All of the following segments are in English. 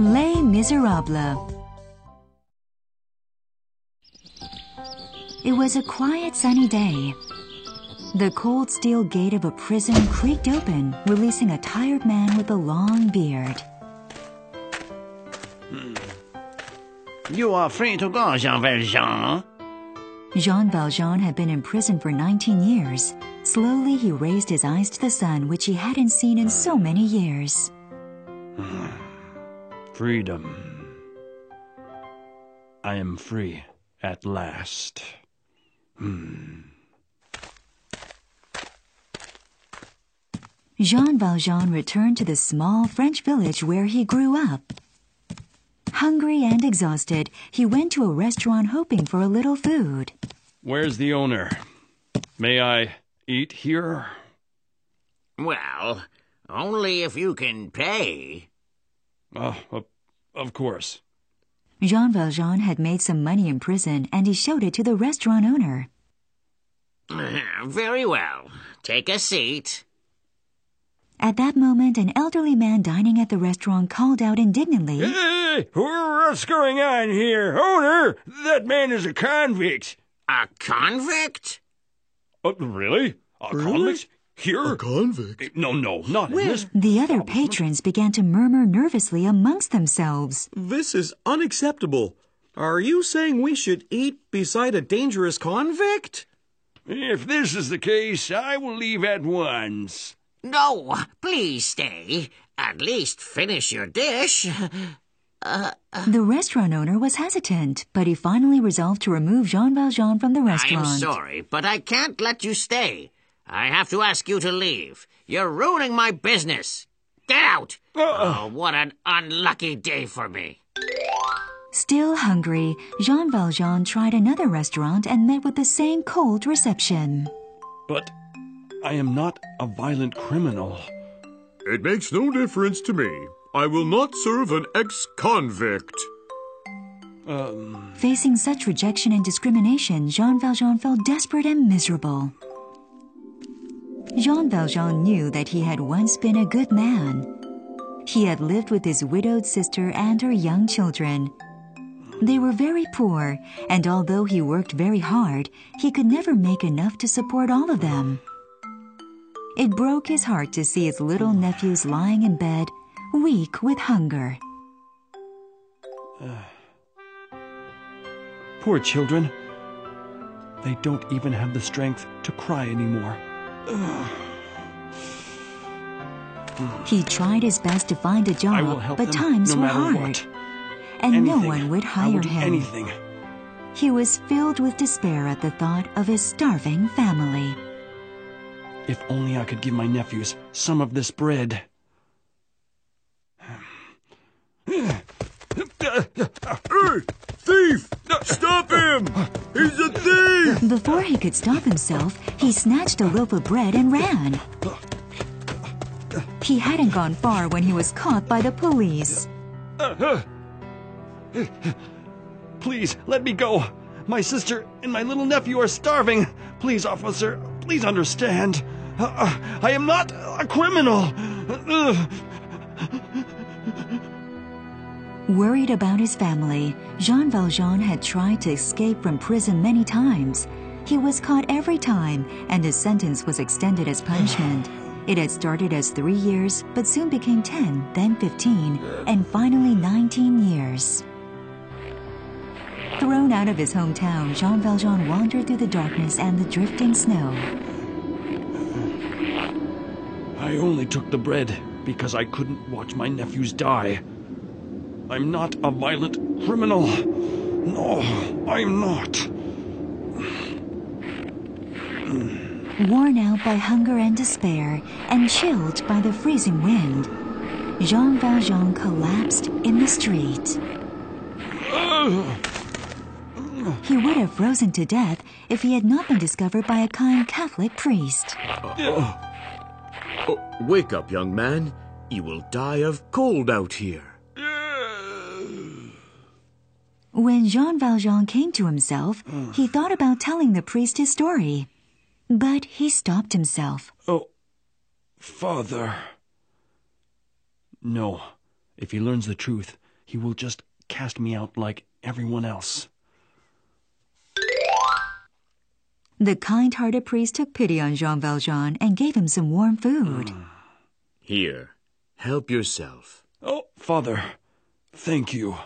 Les Miserables. It was a quiet, sunny day. The cold steel gate of a prison creaked open, releasing a tired man with a long beard. Hmm. You are free to go, Jean Valjean. Jean Valjean had been in prison for 19 years. Slowly, he raised his eyes to the sun, which he hadn't seen in so many years. Hmm. Freedom. I am free at last. Hmm. Jean Valjean returned to the small French village where he grew up. Hungry and exhausted, he went to a restaurant hoping for a little food. Where's the owner? May I eat here? Well, only if you can pay. Oh, of, of course. Jean Valjean had made some money in prison and he showed it to the restaurant owner. Very well. Take a seat. At that moment, an elderly man dining at the restaurant called out indignantly, Hey, what's going on here? Owner, that man is a convict. A convict? Uh, really? A convict? Here? Convict? Eh, no, no, not in this. The other patrons began to murmur nervously amongst themselves. This is unacceptable. Are you saying we should eat beside a dangerous convict? If this is the case, I will leave at once. No, please stay. At least finish your dish. Uh, uh. The restaurant owner was hesitant, but he finally resolved to remove Jean Valjean from the restaurant. I'm restaurant. sorry, but I can't let you stay. I have to ask you to leave. You're ruining my business. Get out! Oh, what an unlucky day for me. Still hungry, Jean Valjean tried another restaurant and met with the same cold reception. But I am not a violent criminal. It makes no difference to me. I will not serve an ex convict. Um, Facing such rejection and discrimination, Jean Valjean felt desperate and miserable. Jean Valjean knew that he had once been a good man. He had lived with his widowed sister and her young children. They were very poor, and although he worked very hard, he could never make enough to support all of them. It broke his heart to see his little nephews lying in bed, weak with hunger. poor children. They don't even have the strength to cry anymore. Hmm. He tried his best to find a job, but them times no were hard, what. and no one would hire will him. anything. He was filled with despair at the thought of his starving family. If only I could give my nephews some of this bread. Thief! Stop him! He's a thief! Before he could stop himself, he snatched a loaf of bread and ran. He hadn't gone far when he was caught by the police. Please, let me go. My sister and my little nephew are starving. Please, officer, please understand. Uh, I am not a criminal. Worried about his family, Jean Valjean had tried to escape from prison many times. He was caught every time, and his sentence was extended as punishment. It had started as three years, but soon became 10, then 15, and finally 19 years. Thrown out of his hometown, Jean Valjean wandered through the darkness and the drifting snow. I only took the bread because I couldn't watch my nephews die. I'm not a violent criminal. No, I'm not. Worn out by hunger and despair, and chilled by the freezing wind, Jean Valjean collapsed in the street. He would have frozen to death if he had not been discovered by a kind Catholic priest. Oh, wake up, young man. You will die of cold out here. When Jean Valjean came to himself, he thought about telling the priest his story. But he stopped himself. Oh, father. No, if he learns the truth, he will just cast me out like everyone else. The kind hearted priest took pity on Jean Valjean and gave him some warm food. Hmm. Here, help yourself. Oh, Father, thank you.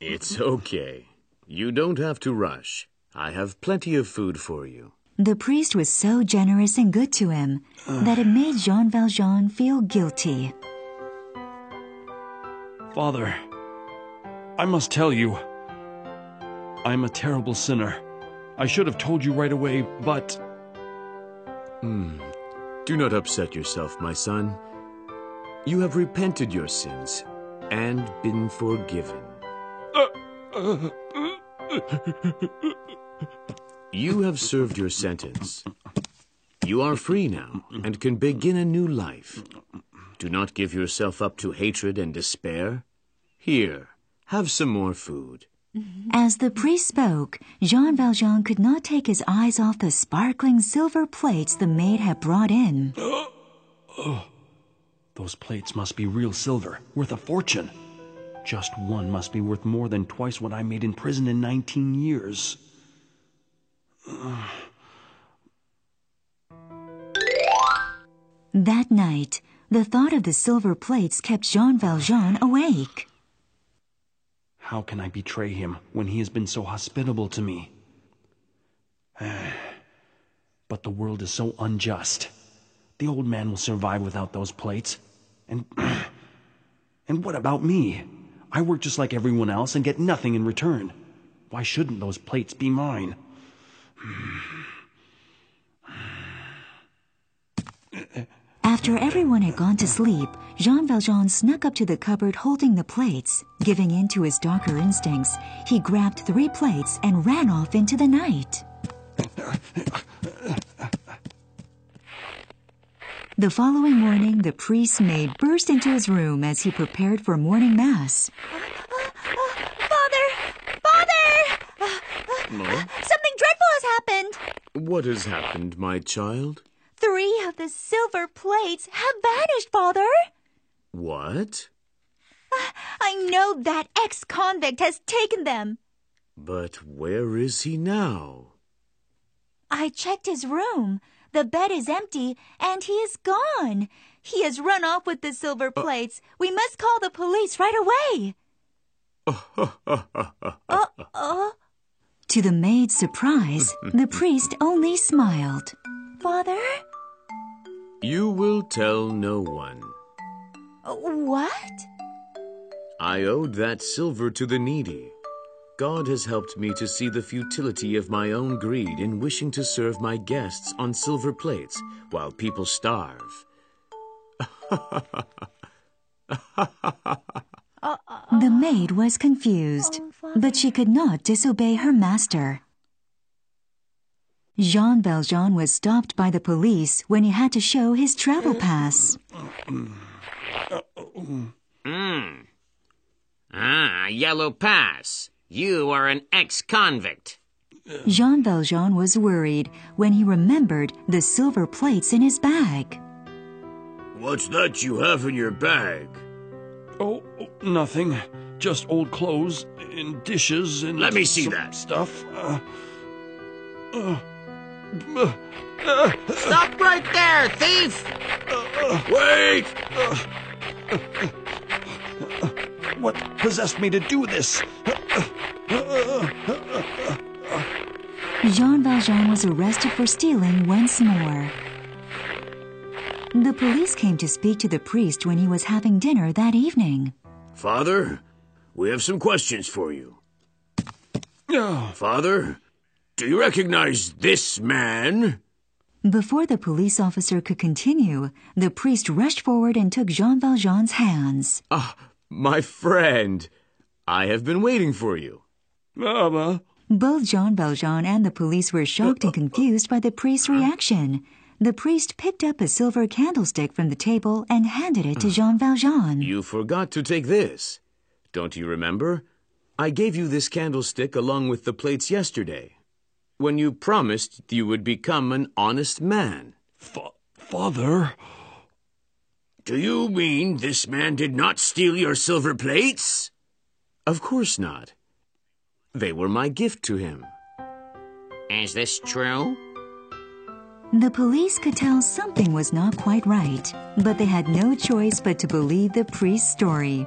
It's okay. You don't have to rush. I have plenty of food for you. The priest was so generous and good to him that it made Jean Valjean feel guilty. Father, I must tell you, I'm a terrible sinner. I should have told you right away, but Mm. Do not upset yourself, my son. You have repented your sins and been forgiven. you have served your sentence. You are free now and can begin a new life. Do not give yourself up to hatred and despair. Here, have some more food. As the priest spoke, Jean Valjean could not take his eyes off the sparkling silver plates the maid had brought in. Those plates must be real silver, worth a fortune. Just one must be worth more than twice what I made in prison in 19 years. That night, the thought of the silver plates kept Jean Valjean awake. How can I betray him when he has been so hospitable to me? but the world is so unjust. The old man will survive without those plates. And and what about me? I work just like everyone else and get nothing in return. Why shouldn't those plates be mine? After everyone had gone to sleep, Jean Valjean snuck up to the cupboard holding the plates. Giving in to his darker instincts, he grabbed three plates and ran off into the night. The following morning, the priest's maid burst into his room as he prepared for morning mass. Father! Father! Something dreadful has happened! What has happened, my child? Three of the silver plates have vanished, Father! What? I know that ex convict has taken them. But where is he now? I checked his room. The bed is empty, and he is gone. He has run off with the silver uh. plates. We must call the police right away. To the maid's surprise, the priest only smiled. Father? You will tell no one. Uh, what? I owed that silver to the needy. God has helped me to see the futility of my own greed in wishing to serve my guests on silver plates while people starve. The maid was confused, but she could not disobey her master. Jean Valjean was stopped by the police when he had to show his travel pass. Ah, yellow pass. You are an ex-convict. Jean Valjean was worried when he remembered the silver plates in his bag. What's that you have in your bag? Oh, nothing. Just old clothes and dishes and Let me see some that. stuff. Uh, uh, uh, Stop right there, thief! Wait! what possessed me to do this? Jean Valjean was arrested for stealing once more. The police came to speak to the priest when he was having dinner that evening. Father, we have some questions for you. Oh, Father, do you recognize this man? Before the police officer could continue, the priest rushed forward and took Jean Valjean's hands. Ah, my friend. I have been waiting for you. Mama. Both Jean Valjean and the police were shocked and confused by the priest's reaction. The priest picked up a silver candlestick from the table and handed it to Jean Valjean. You forgot to take this. Don't you remember? I gave you this candlestick along with the plates yesterday. When you promised you would become an honest man. Fa- father. Do you mean this man did not steal your silver plates? Of course not. They were my gift to him. Is this true? The police could tell something was not quite right, but they had no choice but to believe the priest's story.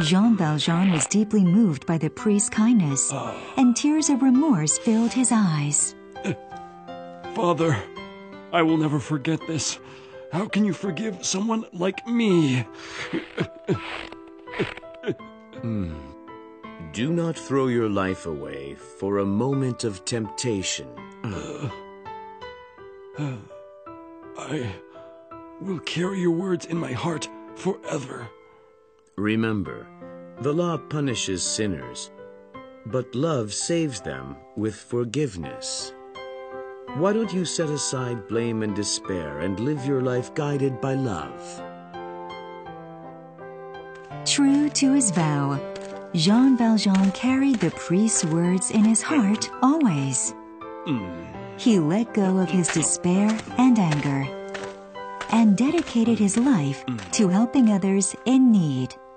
Jean Valjean was deeply moved by the priest's kindness, and tears of remorse filled his eyes. Father, I will never forget this. How can you forgive someone like me? Hmm. Do not throw your life away for a moment of temptation. I will carry your words in my heart forever. Remember, the law punishes sinners, but love saves them with forgiveness. Why don't you set aside blame and despair and live your life guided by love? True to his vow, Jean Valjean carried the priest's words in his heart always. He let go of his despair and anger and dedicated his life to helping others in need.